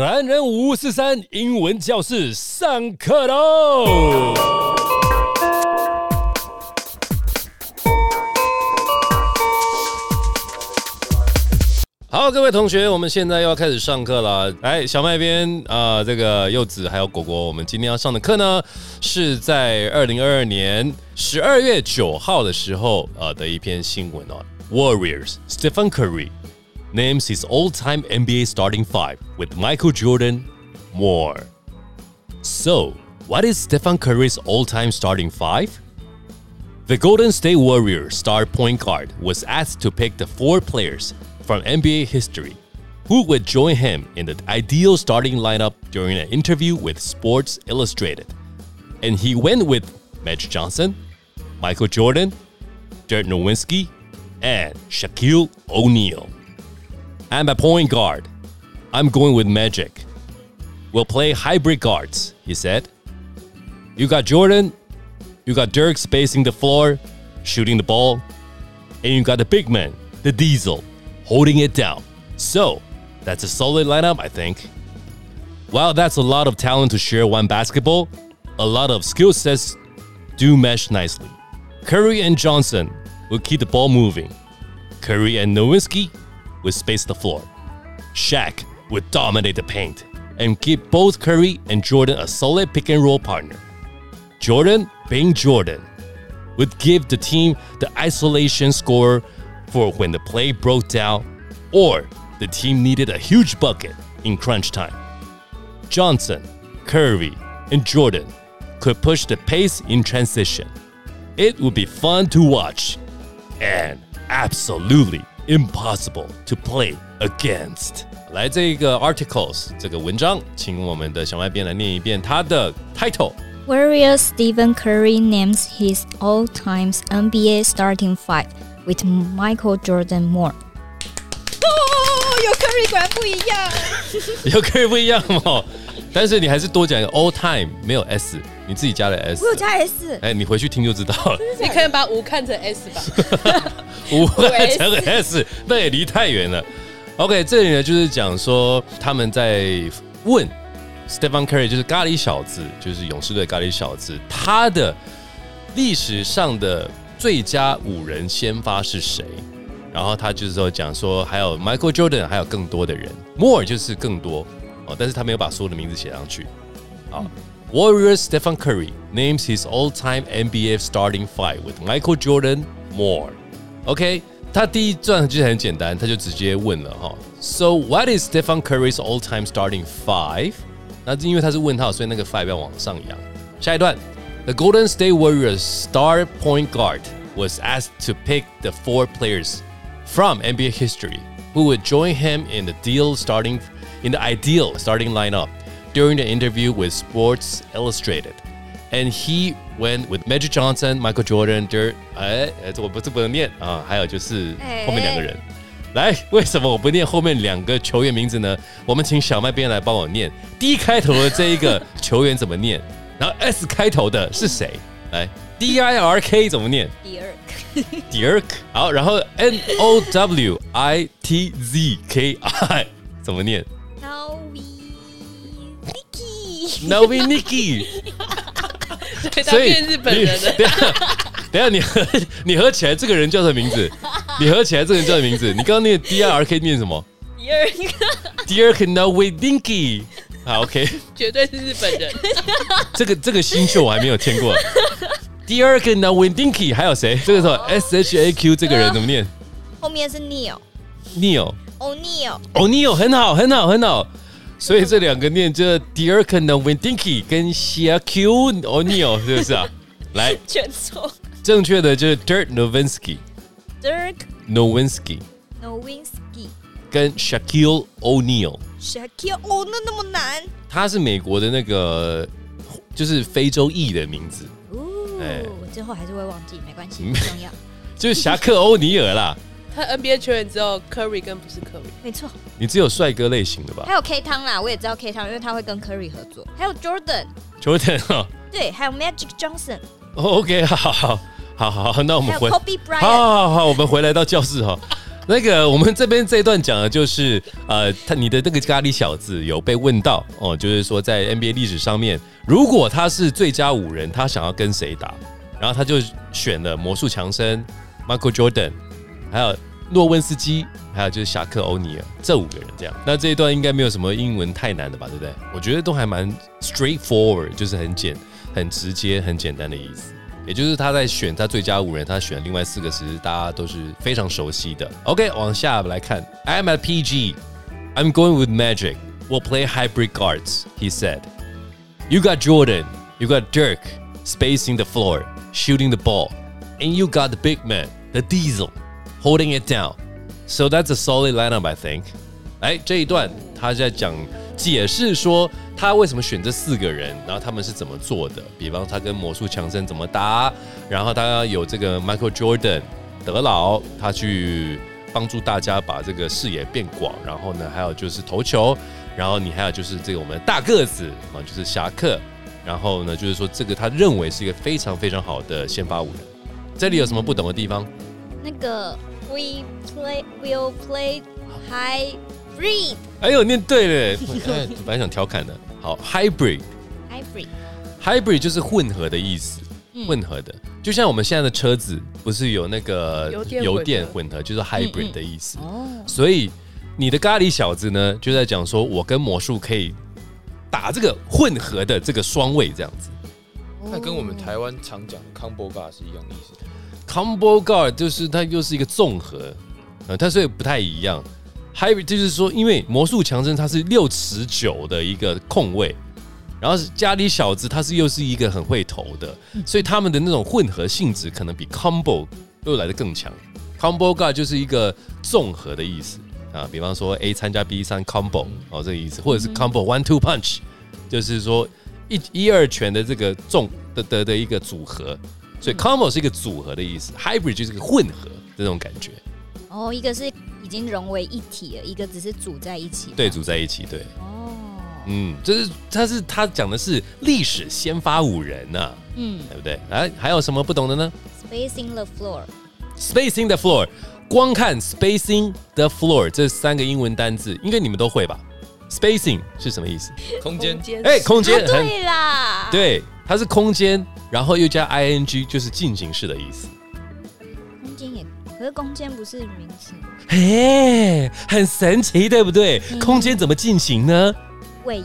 男人五四三英文教室上课喽！好，各位同学，我们现在又要开始上课了。来，小麦边啊，这个柚子还有果果，我们今天要上的课呢，是在二零二二年十二月九号的时候，呃的一篇新闻哦。Warriors Stephen Curry names his all-time NBA starting five with Michael Jordan more. So, what is Stephen Curry's all-time starting five? The Golden State Warriors star point guard was asked to pick the four players from NBA history who would join him in the ideal starting lineup during an interview with Sports Illustrated. And he went with Magic Johnson, Michael Jordan, Dirk Nowinski, and Shaquille O'Neal. I'm a point guard. I'm going with Magic. We'll play hybrid guards, he said. You got Jordan, you got Dirk spacing the floor, shooting the ball, and you got the big man, the Diesel, holding it down. So, that's a solid lineup, I think. While that's a lot of talent to share one basketball, a lot of skill sets do mesh nicely. Curry and Johnson will keep the ball moving. Curry and Nowinski will space the floor. Shaq would dominate the paint and give both Curry and Jordan a solid pick and roll partner. Jordan, being Jordan, would give the team the isolation score for when the play broke down or the team needed a huge bucket in crunch time. Johnson, Curry, and Jordan could push the pace in transition. It would be fun to watch and absolutely impossible to play against. 来，这个 articles 这个文章，请我们的小麦编来念一遍它的 title。 Warriors Stephen Curry names his all-time NBA starting five with Michael Jordan more. 哦，有 Curry 果然不一样。有可以不一样哦，但是你还是多讲一个 all time，没有 s，你自己加了 s 我。有加 S，哎，你回去听就知道了。你可能把五看成 S 吧。 五换成 S，那也离太远了。OK，这里呢就是讲说他们在问 Stephen Curry，就是咖喱小子，就是勇士队咖喱小子，他的历史上的最佳五人先发是谁？然后他就是说讲说还有 Michael Jordan，还有更多的人，more 就是更多哦，但是他没有把所有的名字写上去。好，Warriors Stephen Curry names his all-time NBA starting five with Michael Jordan more。OK，他第一段就是很简单，他就直接问了哈。So what is Stephen Curry's all-time starting five？那因为他是问号，所以那个 five 要往上扬。下一段，The Golden State Warriors star point guard was asked to pick the four players from NBA history who would join him in the deal starting in the ideal starting lineup during the interview with Sports Illustrated. And he went with Magic Johnson, Michael Jordan, Dirk，哎，哎，这我不这不能念啊，还有就是后面两个人。来，为什么我不念后面两个球员名字呢？我们请小麦边来帮我念 D 开头的这一个球员怎么念，然后 S 开头的是谁？来，D I R K 怎么念？第二 Dirk，好，然后 N O W I T Z K I 怎么念 Novi Nicky， ？Novi Nicky， 对，他所以变日本人了。等一下，等一下，你合 你合起来这个人叫什么名字？你合起来这个人叫什么名字？你刚刚念 D I R K 念什么第二个？Dirk Novi Nicky，好，OK，绝对是日本人。这个这个新秀我还没有听过。Dirk Novi Nicky，还有谁？这个时候 S H A Q 这个人怎么念后面是 Neil？Neil。O'Neal，哦，你有很好，很好，很好。所以这两个念这 Dirk Nowitzki 跟 Shaquille O'Neal 是不是啊？来，全错。正确的就是 Dirk Nowitzki Dirk Nowitzki Nowitzki。跟 Shaquille O'Neal，Shaquille，哦，那那么难。他是美国的那个就是非洲裔的名字，哎哦，最后还是会忘记，没关系，嗯不重要。就是侠客欧尼尔啦。他 NBA 球员只有 Curry 跟不是 Curry。没错，你只有帅哥类型的吧还有 K 汤啦，我也知道 K 汤，因为他会跟 Curry 合作。还有 Jordan，？Jordan 哦对，还有 Magic Johnson，哦，OK，好好好好好，那我还有们回，Kobe 好 Bryant。好好好，我们回来到教室哈。那个我们这边这一段讲的就是，呃，他你的那个咖喱小子有被问到哦，就是说在 NBA 历史上面，如果他是最佳五人，他想要跟谁打？然后他就选了魔术强森、Michael Jordan，还有诺温斯基，还有就是侠客欧尼尔这五个人这样。那这一段应该没有什么英文太难的吧，对不对？我觉得都还蛮 straightforward，就是很简、很直接、很简单的意思。也就是他在选他最佳五人，他选另外四个其实大家都是非常熟悉的。OK，往下来看，I'm at PG. I'm going with Magic. We'll play hybrid guards, he said. You got Jordan, you got Dirk, spacing the floor, shooting the ball, and you got the big man, the Diesel, Holding it down. So that's a solid lineup, I think. 哎，这一段他在讲解释说他为什么选这四个人，然后他们是怎么做的。比方他跟魔术强森怎么打，然后他有这个 Michael Jordan 德劳，他去帮助大家把这个视野变广。然后呢，还有就是投球，然后你还有就是这个我们大个子啊，就是侠客。然后呢，就是说这个他认为是一个非常非常好的先发五人。这里有什么不懂的地方？那个 we play will play hybrid 哎呦，念对了，哎本来想调侃的。好，hybrid。hybrid Hybrid 就是混合的意思，嗯混合的，就像我们现在的车子不是有那个油电混混合，就是 hybrid 的意思。哦，所以你的咖喱小子呢，就在讲说我跟魔术可以打这个混合的这个双位这样子。那跟我们台湾常讲的 combo guard 是一样的意思。Combo guard 就是它又是一个综合，呃，它所以不太一样。Hybrid 就是说，因为魔术强森他是六尺九的一个控卫，然后是家里小子他是又是一个很会投的，所以他们的那种混合性质可能比 combo 又来的更强。Combo guard 就是一个综合的意思啊，比方说 A 参加 B 三 combo 哦这个意思，或者是 combo one two punch，就是说一一二拳的这个重的的的一个组合。所以 combo 是一个组合的意思，hybrid 就是一个混合这种感觉，哦，一个是已经融为一体了，一个只是组在一起。对，组在一起，对，哦，嗯，就是他是他讲的是历史先发五人呐、嗯对不对？哎，还有什么不懂的呢，spacing the floor，？Spacing the floor，光看 spacing the floor 这三个英文单字，应该你们都会吧？Spacing 是什么意思？空间空间哎，空间啊，对啦，，对，它是空间，然后又加 ing，就是进行式的意思。空间也，可是空间不是名词，嘿，很神奇，对不对？嗯空间怎么进行呢？位移，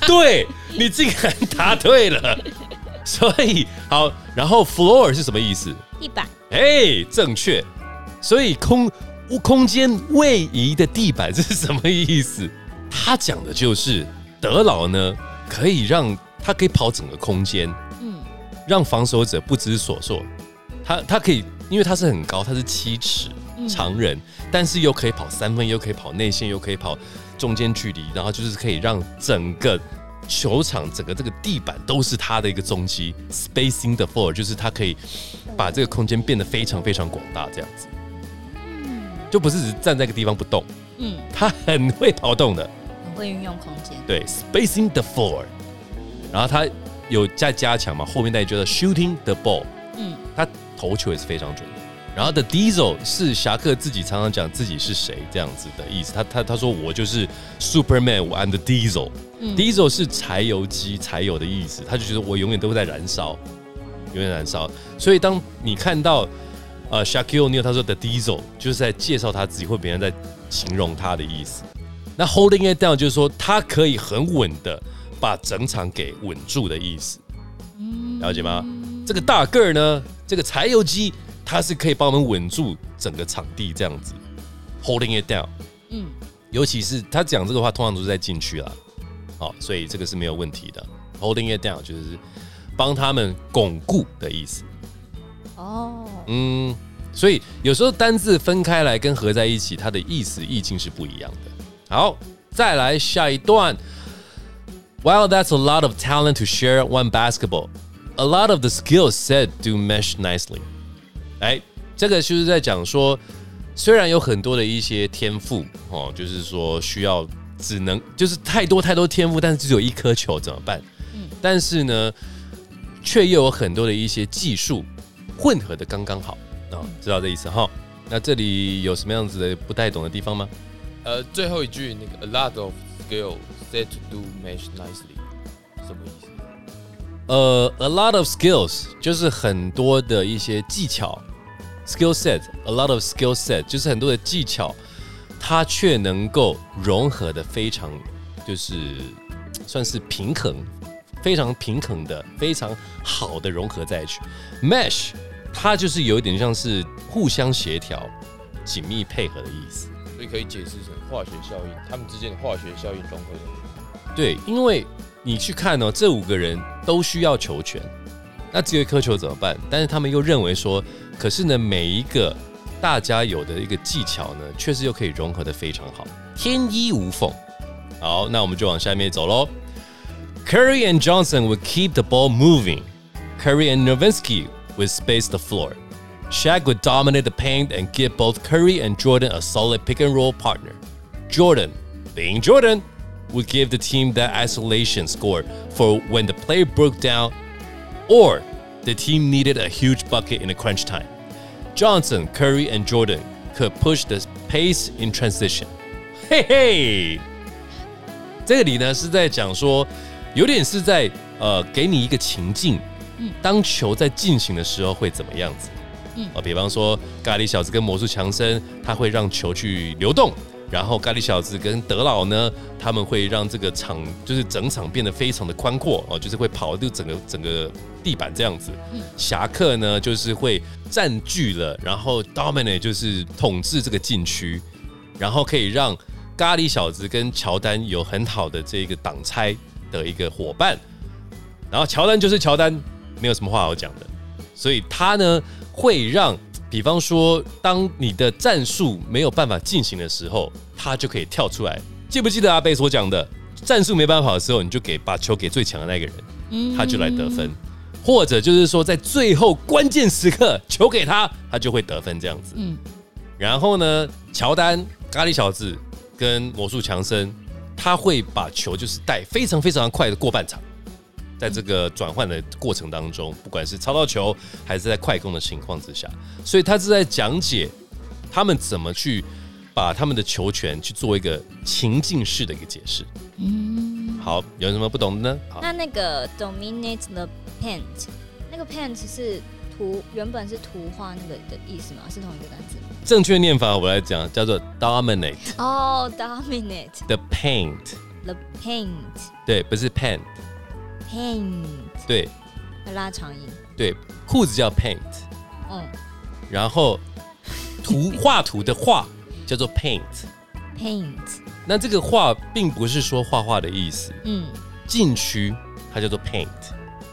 对你竟然答对了，所以好，然后 floor 是什么意思？地板，哎，正确。所以空空间位移的地板是什么意思？他讲的就是德劳呢，可以让他可以跑整个空间，嗯，让防守者不知所措。他他可以，因为他是很高，他是七尺嗯。常人，但是又可以跑三分，又可以跑内线，又可以跑中间距离，然后就是可以让整个球场整个这个地板都是他的一个踪迹，spacing the floor，就是他可以把这个空间变得非常非常广大，这样子，嗯。就不是只站在一个地方不动，嗯，他很会跑动的，很会运用空间，对，spacing the floor，然后他有在加强嘛，后面那一句叫 shooting the ball，嗯，他投球也是非常准的。然后 The Diesel 是侠客自己常常讲自己是谁这样子的意思，他他他说我就是 Superman，我 I'm the Diesel，嗯 Diesel 是柴油机柴油的意思，他就觉得我永远都会在燃烧，永远燃烧。所以当你看到呃 Shaquille O'Neal 他说 The Diesel 就是在介绍他自己，或别人在形容他的意思。那 Holding it down 就是说他可以很稳的把整场给稳住的意思，了解吗？这个大个儿呢，这个柴油机它是可以帮我们稳住整个场地这样子，Holding it down。嗯，尤其是他讲这个话，通常都是在禁区啦，好，所以这个是没有问题的。Holding it down 就是帮他们巩固的意思。哦，嗯，所以有时候单字分开来跟合在一起，它的意思意境是不一样的。好，再来下一段。While that's a lot of talent to share one basketball, a lot of the skills said do mesh nicely. 哎，这个就是在讲说，虽然有很多的一些天赋哦，就是说需要只能就是太多太多天赋，但是只有一颗球怎么办？嗯但是呢，却又有很多的一些技术混合的刚刚好啊、知道这意思哈？那这里有什么样子的不太懂的地方吗？呃，最后一句那个 a lot of skill said to do match nicely，什么意思？呃，a lot of skills 就是很多的一些技巧，skill set，a lot of skill set 就是很多的技巧，它却能够融合的非常，就是算是平衡，非常平衡的，非常好的融合在一起。mesh 它就是有一点像是互相协调、紧密配合的意思。所以可以解释成化学效应，它们之间的化学效应融合的。对，因为你去看哦，这五个人都需要球权，那只有一颗球怎么办？但是他们又认为说，可是呢，每一个大家有的一个技巧呢，确实又可以融合的非常好，天衣无缝。好，那我们就往下面走喽。Curry and Johnson would keep the ball moving. Curry and Nowitzki would space the floor. Shaq would dominate the paint and give both Curry and Jordan a solid pick and roll partner. Jordan, being Jordan, would give the team that isolation score for when the play broke down or the team needed a huge bucket in a crunch time. Johnson, Curry, and Jordan could push the pace in transition. 嘿嘿，这个里呢是在讲说，有点是在呃给你一个情境，当球在进行的时候会怎么样子？嗯，啊，比方说咖喱小子跟魔术强森，他会让球去流动， 然后咖喱小子跟德老呢，他们会让这个场就是整场变得非常的宽阔哦，就是会跑就整个整个地板这样子。侠客呢，就是会占据了，然后 dominate 就是统治这个禁区，然后可以让咖喱小子跟乔丹有很好的这个挡拆的一个伙伴，然后乔丹就是乔丹，没有什么话好讲的，所以他呢会让，比方说，当你的战术没有办法进行的时候，他就可以跳出来。记不记得阿贝所讲的，战术没办法的时候，你就给把球给最强的那个人，他就来得分，或者就是说在最后关键时刻球给他，他就会得分这样子。嗯然后呢，乔丹、咖喱小子跟魔术强森，他会把球就是带非常非常快的过半场，在这个转换的过程当中，不管是操到球还是在快攻的情况之下，所以他是在讲解他们怎么去把他们的球权去做一个情境式的一个解释。嗯，好，有什么不懂的呢？好，那那个 dominate the paint，那个 paint 是图，原本是图画那个的意思吗？是同一个单词吗？正确念法我来讲叫做 dominate 哦、dominate the paint，the paint 对，不是 pen，paint 对。要拉长音，对，裤子叫 paint。嗯。然后图画图的画 叫做 paint，，paint，那这个画并不是说画画的意思，嗯，禁区它叫做 paint，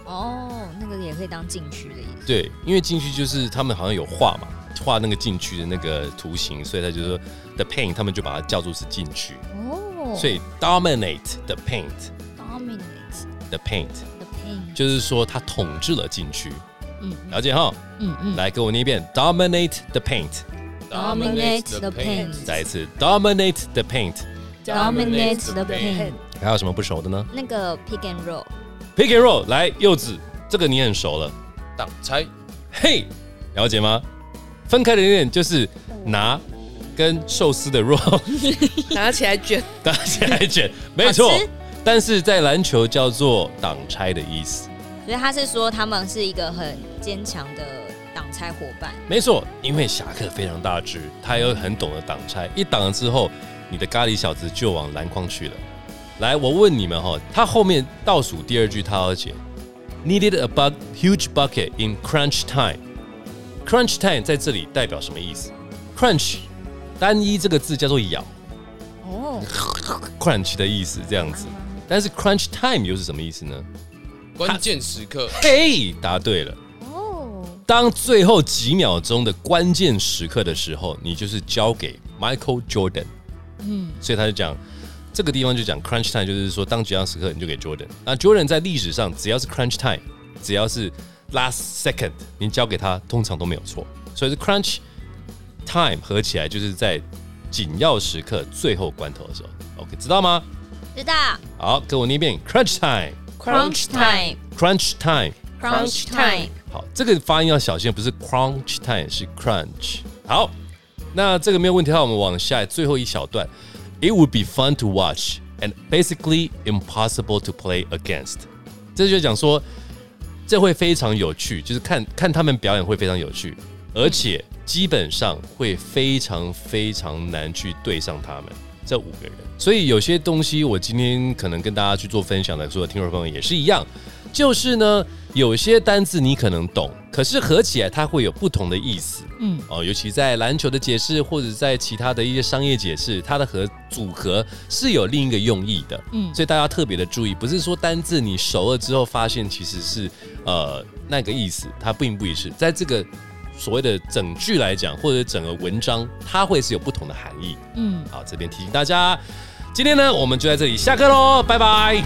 哦，那个也可以当禁区的意思。对，因为禁区就是他们好像有画嘛，画那个禁区的那个图形，所以他就说 the paint，他们就把它叫做是禁区，哦，所以 dominate the paint the paint the paint，就是说他统治了禁区，嗯了解哈？嗯嗯来跟我念一遍 dominate the paint，Dominate the paint 再一次 dominate the paint，，dominate the paint，还有什么不熟的呢？那个 pick and roll，Pick and roll，来柚子，这个你很熟了，挡拆，嘿，了解吗？分开的念就是拿跟寿司的肉拿起来卷，拿起来卷，没错。但是在篮球叫做挡拆的意思，所以他是说他们是一个很坚强的挡拆伙伴。没错。因为侠客非常大只，他又很懂得挡拆，一挡了之后，你的咖喱小子就往篮筐去了。来，我问你们哈，他后面倒数第二句他要写 needed a bu huge bucket in crunch time。crunch time 在这里代表什么意思？crunch 单一这个字叫做咬哦，，crunch 的意思这样子。但是 crunch time 又是什么意思呢？关键时刻，嘿，答对了。哦，当最后几秒钟的关键时刻的时候，你就是交给 Michael Jordan。嗯，所以他就讲这个地方就讲 crunch time，就是说当绝望时刻你就给 Jordan。那 Jordan 在历史上只要是 crunch time，只要是 last second，你交给他通常都没有错。所以是 crunch time 合起来就是在紧要时刻最后关头的时候。OK，知道吗？知道好，跟我念一遍 crunch time，crunch time，crunch time time。crunch time，好，这个发音要小心，不是 crunch time，是 crunch。好，那这个没有问题的话，我们往下最后一小段。It would be fun to watch and basically impossible to play against。这就讲说，这会非常有趣，就是看看他们表演会非常有趣，而且基本上会非常非常难去对上他们这五个人。所以有些东西，我今天可能跟大家去做分享的，所有听众朋友也是一样，就是呢，有些单字你可能懂，可是合起来它会有不同的意思。嗯，哦，尤其在篮球的解释，或者在其他的一些商业解释，它的和组合是有另一个用意的。嗯所以大家特别的注意，不是说单字你熟了之后发现其实是呃那个意思，它并不一致在这个所谓的整句来讲，或者整个文章，它会是有不同的含义。嗯。好，这边提醒大家，今天呢，我们就在这里下课喽，拜拜。